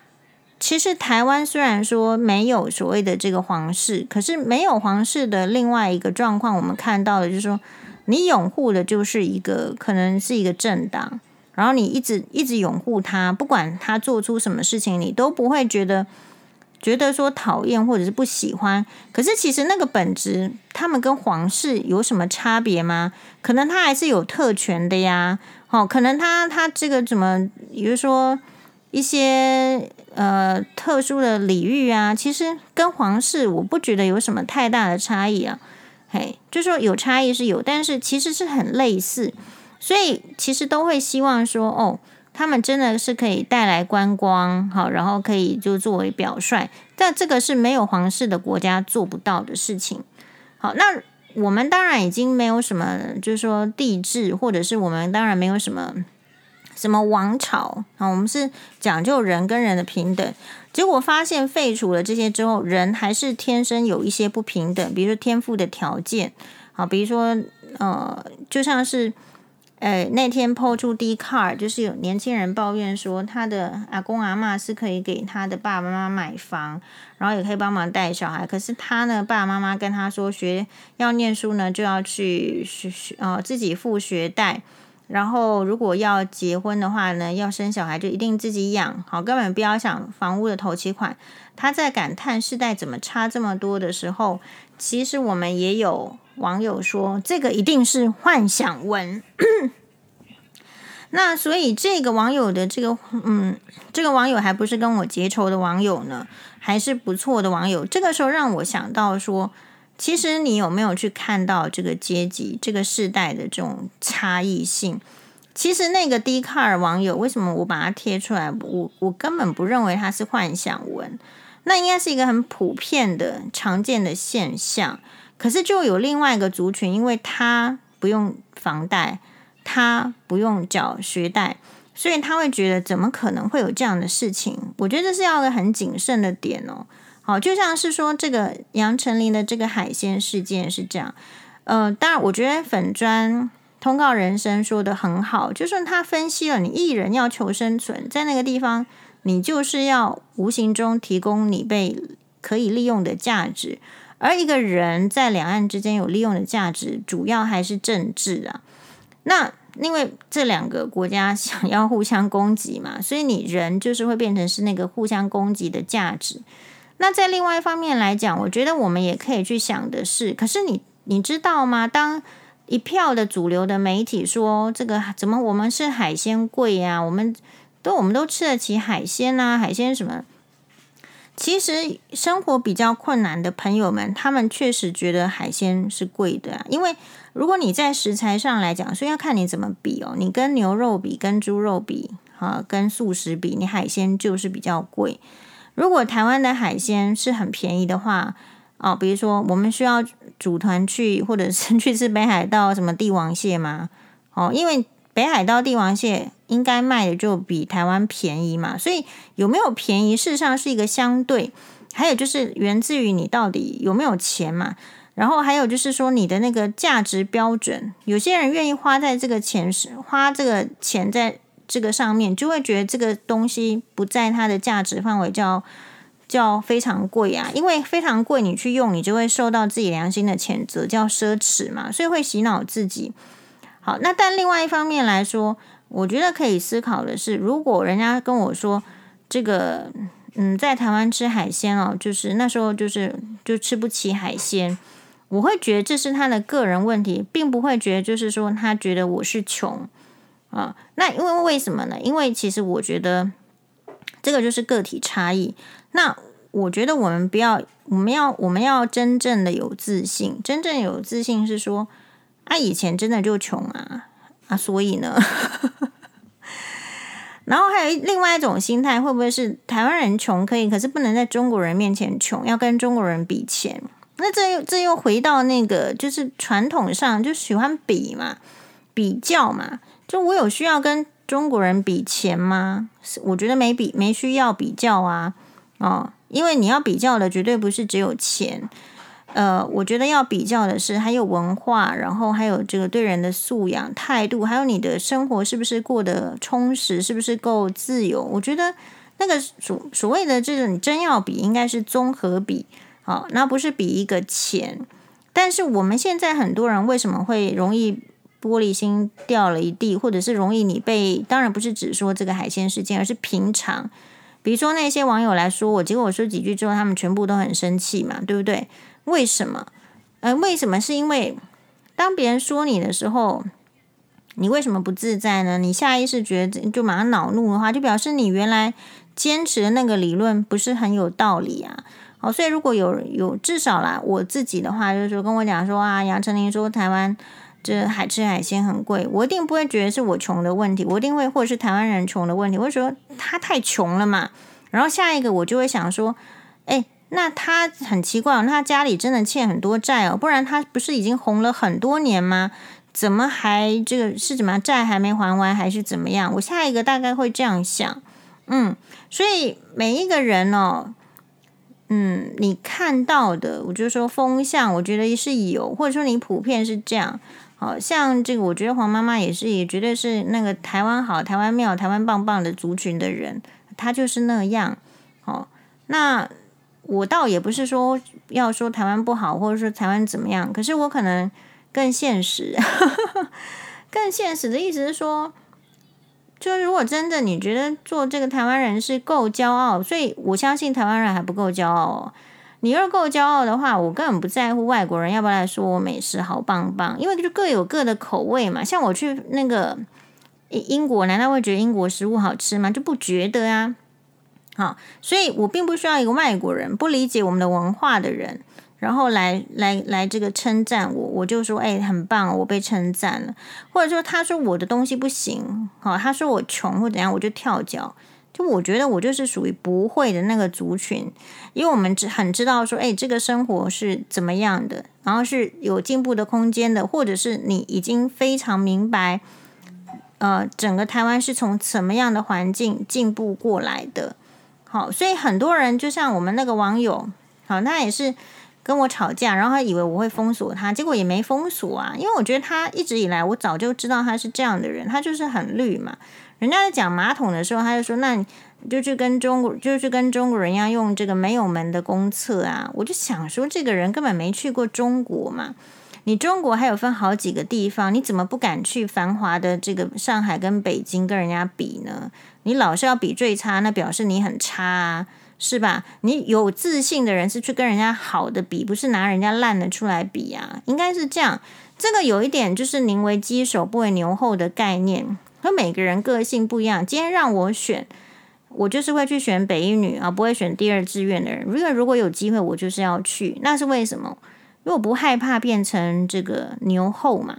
[SPEAKER 1] 其实台湾虽然说没有所谓的这个皇室，可是没有皇室的另外一个状况，我们看到的就是说，你拥护的就是一个可能是一个政党，然后你一直一直拥护他，不管他做出什么事情，你都不会觉得。觉得说讨厌或者是不喜欢，可是其实那个本质，他们跟皇室有什么差别吗？可能他还是有特权的呀。哦，可能他他这个怎么，比如说一些呃特殊的礼遇啊，其实跟皇室我不觉得有什么太大的差异啊。嘿，就说有差异是有，但是其实是很类似，所以其实都会希望说哦。他们真的是可以带来观光，好，然后可以就作为表率，但这个是没有皇室的国家做不到的事情。好，那我们当然已经没有什么，就是说帝制，或者是我们当然没有什么什么王朝啊，我们是讲究人跟人的平等。结果发现废除了这些之后，人还是天生有一些不平等，比如说天赋的条件，好，比如说呃，就像是。哎，那天 po 出 Dcard，就是有年轻人抱怨说，他的阿公阿嬷是可以给他的爸爸妈妈买房，然后也可以帮忙带小孩。可是他呢，爸爸妈妈跟他说，学要念书呢，就要去学学呃自己付学贷，然后如果要结婚的话呢，要生小孩就一定自己养，好，根本不要想房屋的头期款。他在感叹世代怎么差这么多的时候，其实我们也有。网友说：“这个一定是幻想文。”那所以这个网友的这个，嗯，这个网友还不是跟我结仇的网友呢，还是不错的网友。这个时候让我想到说，其实你有没有去看到这个阶级、这个世代的这种差异性？其实那个 Dcard 网友为什么我把它贴出来？我我根本不认为它是幻想文，那应该是一个很普遍的常见的现象。可是就有另外一个族群，因为他不用房贷，他不用缴学贷，所以他会觉得怎么可能会有这样的事情？我觉得这是要个很谨慎的点哦。好，就像是说这个杨丞琳的这个海鲜事件是这样。呃，当然，我觉得粉专通告人生说的很好，就是他分析了你艺人要求生存，在那个地方，你就是要无形中提供你被可以利用的价值。而一个人在两岸之间有利用的价值，主要还是政治啊。那因为这两个国家 想要互相攻击嘛，所以你人就是会变成是那个互相攻击的价值。那在另外一方面来讲，我觉得我们也可以去想的是，可是你你知道吗？当一票的主流的媒体说这个怎么我们是海鲜贵呀？我们都我们都吃得起海鲜啊，海鲜什么？其实生活比较困难的朋友们，他们确实觉得海鲜是贵的啊。因为如果你在食材上来讲，所以要看你怎么比哦。你跟牛肉比，跟猪肉比，啊，跟素食比，你海鲜就是比较贵。如果台湾的海鲜是很便宜的话，哦，比如说我们需要组团去，或者是 去吃北海道什么帝王蟹吗？哦，因为北海道帝王蟹。应该卖的就比台湾便宜嘛，所以有没有便宜，事实上是一个相对，还有就是源自于你到底有没有钱嘛，然后还有就是说你的那个价值标准，有些人愿意花在这个钱是花这个钱在这个上面，就会觉得这个东西不在它的价值范围叫叫非常贵啊，因为非常贵你去用，你就会受到自己良心的谴责，叫奢侈嘛，所以会洗脑自己。好，那但另外一方面来说。我觉得可以思考的是，如果人家跟我说这个，嗯，在台湾吃海鲜哦，就是那时候就是就吃不起海鲜，我会觉得这是他的个人问题，并不会觉得就是说他觉得我是穷啊。那因为为什么呢？因为其实我觉得这个就是个体差异。那我觉得我们不要，我们要我们要真正的有自信，真正有自信是说，啊，以前真的就穷啊。啊，所以呢，然后还有另外一种心态，会不会是台湾人穷可以，可是不能在中国人面前穷，要跟中国人比钱？那这又这又回到那个，就是传统上就喜欢比嘛，比较嘛。就我有需要跟中国人比钱吗？我觉得没比，没需要比较啊。哦，因为你要比较的绝对不是只有钱。呃，我觉得要比较的是还有文化，然后还有这个对人的素养、态度，还有你的生活是不是过得充实，是不是够自由？我觉得那个所所谓的这种真要比，应该是综合比，好，那不是比一个钱。但是我们现在很多人为什么会容易玻璃心掉了一地，或者是容易你被？当然不是只说这个海鲜事件，而是平常，比如说那些网友来说我，结果我说几句之后，他们全部都很生气嘛，对不对？为什么？呃，为什么？是因为当别人说你的时候，你为什么不自在呢？你下意识觉得就马上恼怒的话，就表示你原来坚持的那个理论不是很有道理啊。好，所以如果有有至少啦，我自己的话就是说跟我讲说啊，杨丞琳说台湾这海吃海鲜很贵，我一定不会觉得是我穷的问题，我一定会或者是台湾人穷的问题，我会说他太穷了嘛。然后下一个我就会想说，那他很奇怪，那他家里真的欠很多债哦，不然他不是已经红了很多年吗？怎么还这个是怎么样债还没还完，还是怎么样？我下一个大概会这样想，嗯，所以每一个人哦，嗯，你看到的，我就说风向，我觉得是有，或者说你普遍是这样，好像这个，我觉得黄妈妈也是，也绝对是那个台湾好、台湾妙、台湾棒棒的族群的人，他就是那样，哦，那。我倒也不是说要说台湾不好，或者说台湾怎么样，可是我可能更现实，更现实的意思是说，就如果真的你觉得做这个台湾人是够骄傲，所以我相信台湾人还不够骄傲哦。你要是够骄傲的话，我根本不在乎外国人要不要来说我美食好棒棒，因为就各有各的口味嘛。像我去那个英国，难道会觉得英国食物好吃吗？就不觉得啊。好，所以我并不需要一个外国人不理解我们的文化的人，然后来来来这个称赞我，我就说哎，很棒，我被称赞了，或者说他说我的东西不行，好，他说我穷或怎样，我就跳脚。就我觉得我就是属于不会的那个族群，因为我们只很知道说，哎，这个生活是怎么样的，然后是有进步的空间的，或者是你已经非常明白，呃，整个台湾是从什么样的环境进步过来的。好，所以很多人就像我们那个网友，好，他也是跟我吵架，然后他以为我会封锁他，结果也没封锁啊，因为我觉得他一直以来我早就知道他是这样的人，他就是很绿嘛。人家在讲马桶的时候，他就说：“那你就去跟中国，就去跟中国人一样用这个没有门的公厕啊！”我就想说，这个人根本没去过中国嘛。你中国还有分好几个地方，你怎么不敢去繁华的这个上海跟北京跟人家比呢？你老是要比最差，那表示你很差啊，是吧？你有自信的人是去跟人家好的比，不是拿人家烂的出来比啊，应该是这样。这个有一点就是宁为鸡首不为牛后的概念。和每个人个性不一样，今天让我选，我就是会去选北一女啊，不会选第二志愿的人。如果如果有机会，我就是要去，那是为什么？因为我不害怕变成这个牛后嘛。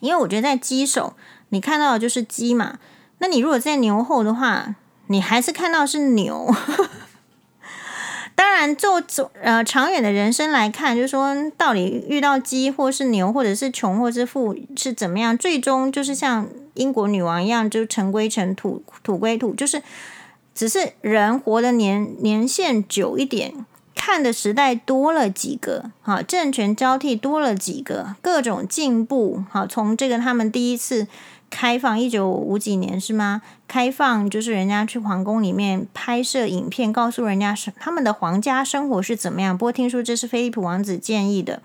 [SPEAKER 1] 因为我觉得在鸡首，你看到的就是鸡嘛。那你如果在牛后的话，你还是看到是牛。当然，就走呃长远的人生来看，就是说，到底遇到鸡或是牛，或者是穷或是富是怎么样，最终就是像英国女王一样，就尘归尘，土土归土，就是只是人活的年年限久一点，看的时代多了几个，好，政权交替多了几个，各种进步，好，从这个他们第一次。开放一九五几年是吗？开放就是人家去皇宫里面拍摄影片，告诉人家是他们的皇家生活是怎么样。不过听说这是菲利普王子建议的。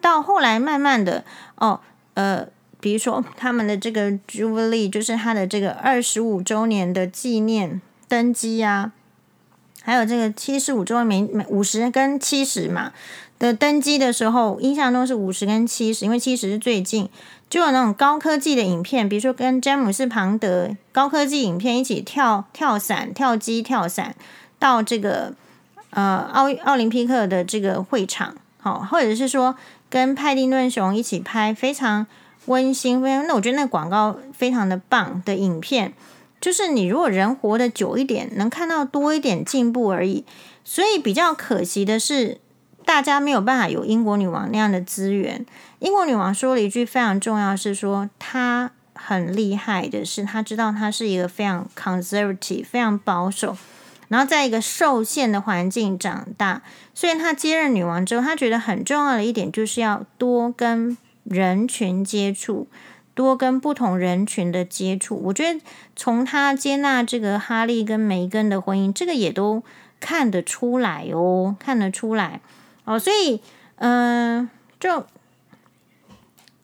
[SPEAKER 1] 到后来慢慢的哦，呃，比如说他们的这个 Jubilee，就是他的这个二十五周年的纪念登基啊，还有这个七十五周年，每五十跟七十嘛的登基的时候，印象中是五十跟七十，因为七十是最近。就有那种高科技的影片，比如说跟詹姆斯庞德高科技影片一起跳跳伞、跳机、跳伞到这个呃奥奥林匹克的这个会场，好，或者是说跟派蒂顿熊一起拍非常温馨、非常那我觉得那广告非常的棒的影片，就是你如果人活得久一点，能看到多一点进步而已。所以比较可惜的是。大家没有办法有英国女王那样的资源。英国女王说了一句非常重要，是说她很厉害的是，她知道她是一个非常 conservative、非常保守，然后在一个受限的环境长大。所以她接任女王之后，她觉得很重要的一点就是要多跟人群接触，多跟不同人群的接触。我觉得从她接纳这个哈利跟梅根的婚姻，这个也都看得出来哦，看得出来。哦，所以，嗯、就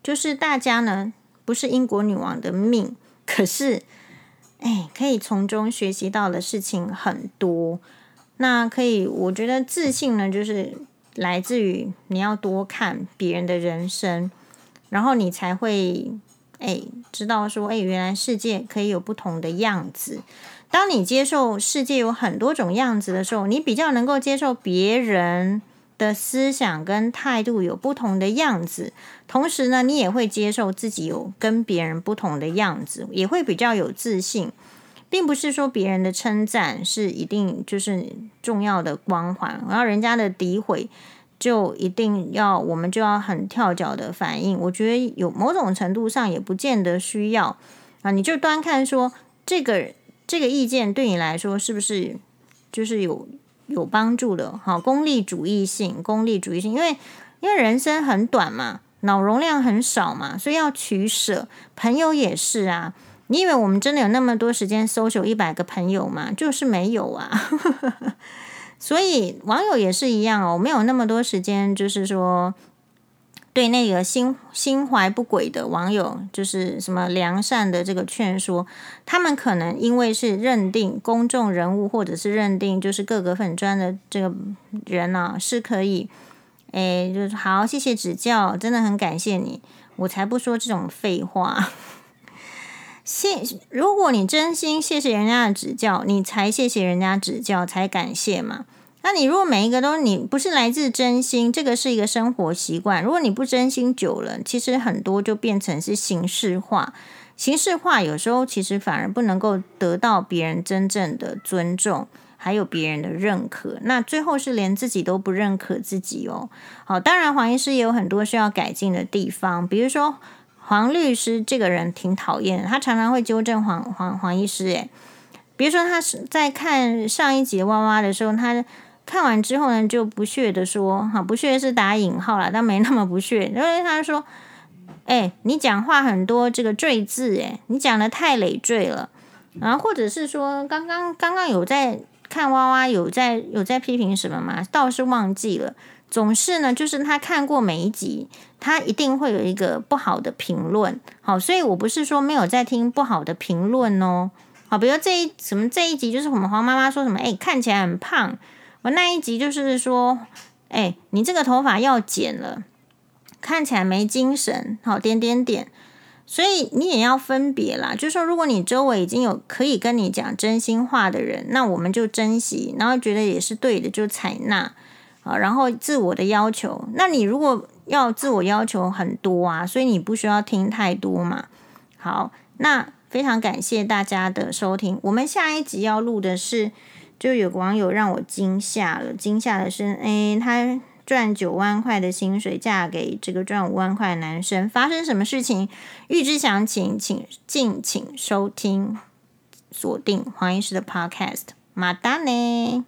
[SPEAKER 1] 就是大家呢，不是英国女王的命，可是，哎，可以从中学习到的事情很多。那可以，我觉得自信呢，就是来自于你要多看别人的人生，然后你才会，哎，知道说，哎，原来世界可以有不同的样子。当你接受世界有很多种样子的时候，你比较能够接受别人。的思想跟态度有不同的样子，同时呢，你也会接受自己有跟别人不同的样子，也会比较有自信，并不是说别人的称赞是一定就是重要的光环，然后人家的诋毁就一定要我们就要很跳脚的反应。我觉得有某种程度上也不见得需要啊，你就端看说这个这个意见对你来说是不是就是有。有帮助的，好，功利主义性，功利主义性，因为因为人生很短嘛，脑容量很少嘛，所以要取舍。朋友也是啊，你以为我们真的有那么多时间搜索一百个朋友吗？就是没有啊。所以网友也是一样哦，没有那么多时间，就是说。对那个心心怀不轨的网友，就是什么良善的这个劝说，他们可能因为是认定公众人物，或者是认定就是各个粉专的这个人呢、是可以，哎，就是好，谢谢指教，真的很感谢你，我才不说这种废话。谢，如果你真心谢谢人家的指教，你才谢谢人家指教，才感谢嘛。那你如果每一个都你不是来自真心，这个是一个生活习惯。如果你不真心久了，其实很多就变成是形式化。形式化有时候其实反而不能够得到别人真正的尊重，还有别人的认可。那最后是连自己都不认可自己哦。好，当然黄医师也有很多需要改进的地方，比如说黄律师这个人挺讨厌，他常常会纠正黄黄黄医师。诶，比如说他是在看上一集哇哇的时候，他。看完之后呢，就不屑的说：“哈，不屑是打引号啦，但没那么不屑。因为他说：‘哎、你讲话很多这个赘字，哎，你讲的太累赘了。’然后或者是说，刚刚刚刚有在看娃娃，有在有在批评什么吗？倒是忘记了。总是呢，就是他看过每一集，他一定会有一个不好的评论。好，所以我不是说没有在听不好的评论哦。好，比如这一什么这一集，就是我们黄妈妈说什么，哎、看起来很胖。”我那一集就是说，哎、你这个头发要剪了，看起来没精神，好点点点，所以你也要分别啦。就是说，如果你周围已经有可以跟你讲真心话的人，那我们就珍惜，然后觉得也是对的，就采纳啊。然后自我的要求，那你如果要自我要求很多啊，所以你不需要听太多嘛。好，那非常感谢大家的收听，我们下一集要录的是。就有个网友让我惊吓了，惊吓的是，诶，她赚九万块的薪水，嫁给这个赚五万块的男生，发生什么事情？预知详情，请敬请收听，锁定黄医师的 Podcast，马达呢？